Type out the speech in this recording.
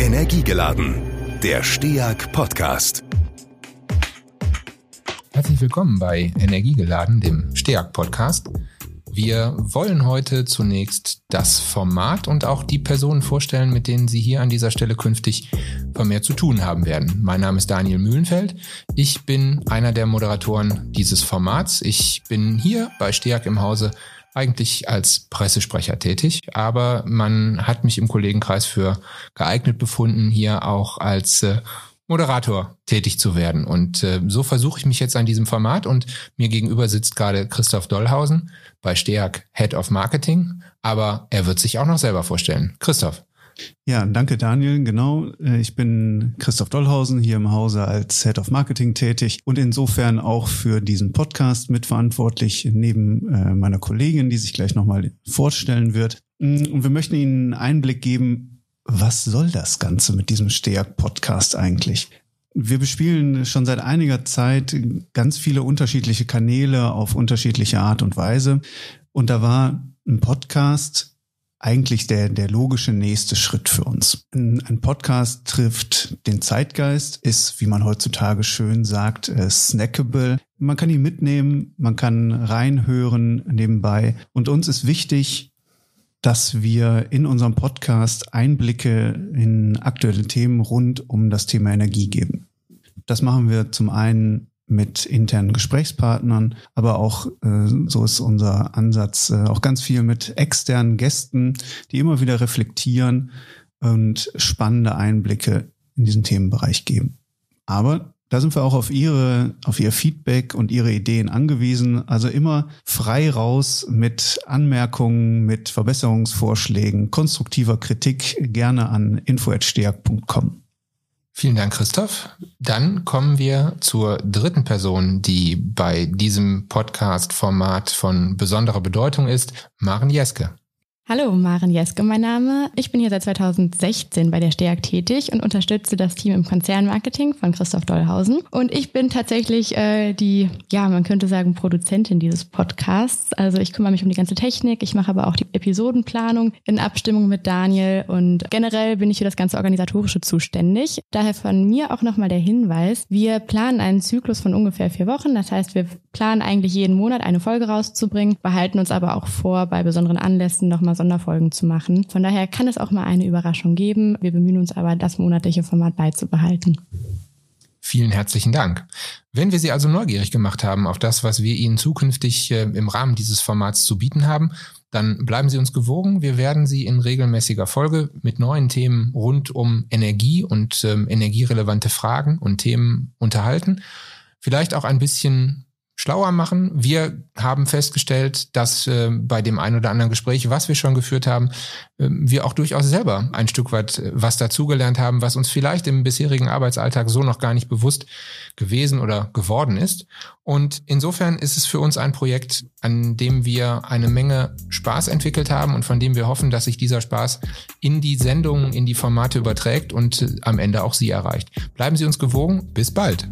Energiegeladen, der STEAG Podcast. Herzlich willkommen bei Energiegeladen, dem STEAG Podcast. Wir wollen heute zunächst das Format und auch die Personen vorstellen, mit denen Sie hier an dieser Stelle künftig vermehrt zu tun haben werden. Mein Name ist Daniel Mühlenfeld. Ich bin einer der Moderatoren dieses Formats. Ich bin hier bei STEAG im Hause eigentlich als Pressesprecher tätig, aber man hat mich im Kollegenkreis für geeignet befunden, hier auch als äh, Moderator tätig zu werden. Und äh, so versuche ich mich jetzt an diesem Format und mir gegenüber sitzt gerade Christoph Dollhausen bei STEAG Head of Marketing, aber er wird sich auch noch selber vorstellen. Christoph. Ja, danke Daniel. Genau, äh, ich bin Christoph Dollhausen hier im Hause als Head of Marketing tätig und insofern auch für diesen Podcast mitverantwortlich neben äh, meiner Kollegin, die sich gleich nochmal vorstellen wird. Mm, und wir möchten Ihnen einen Einblick geben, was soll das Ganze mit diesem Steag-Podcast eigentlich? Wir bespielen schon seit einiger Zeit ganz viele unterschiedliche Kanäle auf unterschiedliche Art und Weise. Und da war ein Podcast eigentlich der, der logische nächste Schritt für uns. Ein, ein Podcast trifft den Zeitgeist, ist, wie man heutzutage schön sagt, äh, snackable. Man kann ihn mitnehmen, man kann reinhören nebenbei. Und uns ist wichtig, dass wir in unserem Podcast Einblicke in aktuelle Themen rund um das Thema Energie geben. Das machen wir zum einen mit internen Gesprächspartnern, aber auch, äh, so ist unser Ansatz, äh, auch ganz viel mit externen Gästen, die immer wieder reflektieren und spannende Einblicke in diesen Themenbereich geben. Aber da sind wir auch auf Ihre, auf Ihr Feedback und Ihre Ideen angewiesen. Also immer frei raus mit Anmerkungen, mit Verbesserungsvorschlägen, konstruktiver Kritik gerne an info.steag.com. Vielen Dank, Christoph. Dann kommen wir zur dritten Person, die bei diesem Podcast-Format von besonderer Bedeutung ist, Maren Jeske. Hallo, Maren Jeske, mein Name. Ich bin hier seit 2016 bei der STEAG tätig und unterstütze das Team im Konzernmarketing von Christoph Dollhausen. Und ich bin tatsächlich äh, die, ja, man könnte sagen, Produzentin dieses Podcasts. Also ich kümmere mich um die ganze Technik, ich mache aber auch die Episodenplanung in Abstimmung mit Daniel und generell bin ich für das ganze Organisatorische zuständig. Daher von mir auch nochmal der Hinweis, wir planen einen Zyklus von ungefähr vier Wochen. Das heißt, wir planen eigentlich jeden Monat eine Folge rauszubringen, behalten uns aber auch vor, bei besonderen Anlässen nochmal Sonderfolgen zu machen. Von daher kann es auch mal eine Überraschung geben. Wir bemühen uns aber, das monatliche Format beizubehalten. Vielen herzlichen Dank. Wenn wir Sie also neugierig gemacht haben auf das, was wir Ihnen zukünftig äh, im Rahmen dieses Formats zu bieten haben, dann bleiben Sie uns gewogen. Wir werden Sie in regelmäßiger Folge mit neuen Themen rund um Energie und ähm, energierelevante Fragen und Themen unterhalten. Vielleicht auch ein bisschen schlauer machen. Wir haben festgestellt, dass äh, bei dem ein oder anderen Gespräch, was wir schon geführt haben, äh, wir auch durchaus selber ein Stück weit äh, was dazugelernt haben, was uns vielleicht im bisherigen Arbeitsalltag so noch gar nicht bewusst gewesen oder geworden ist. Und insofern ist es für uns ein Projekt, an dem wir eine Menge Spaß entwickelt haben und von dem wir hoffen, dass sich dieser Spaß in die Sendungen, in die Formate überträgt und äh, am Ende auch Sie erreicht. Bleiben Sie uns gewogen. Bis bald.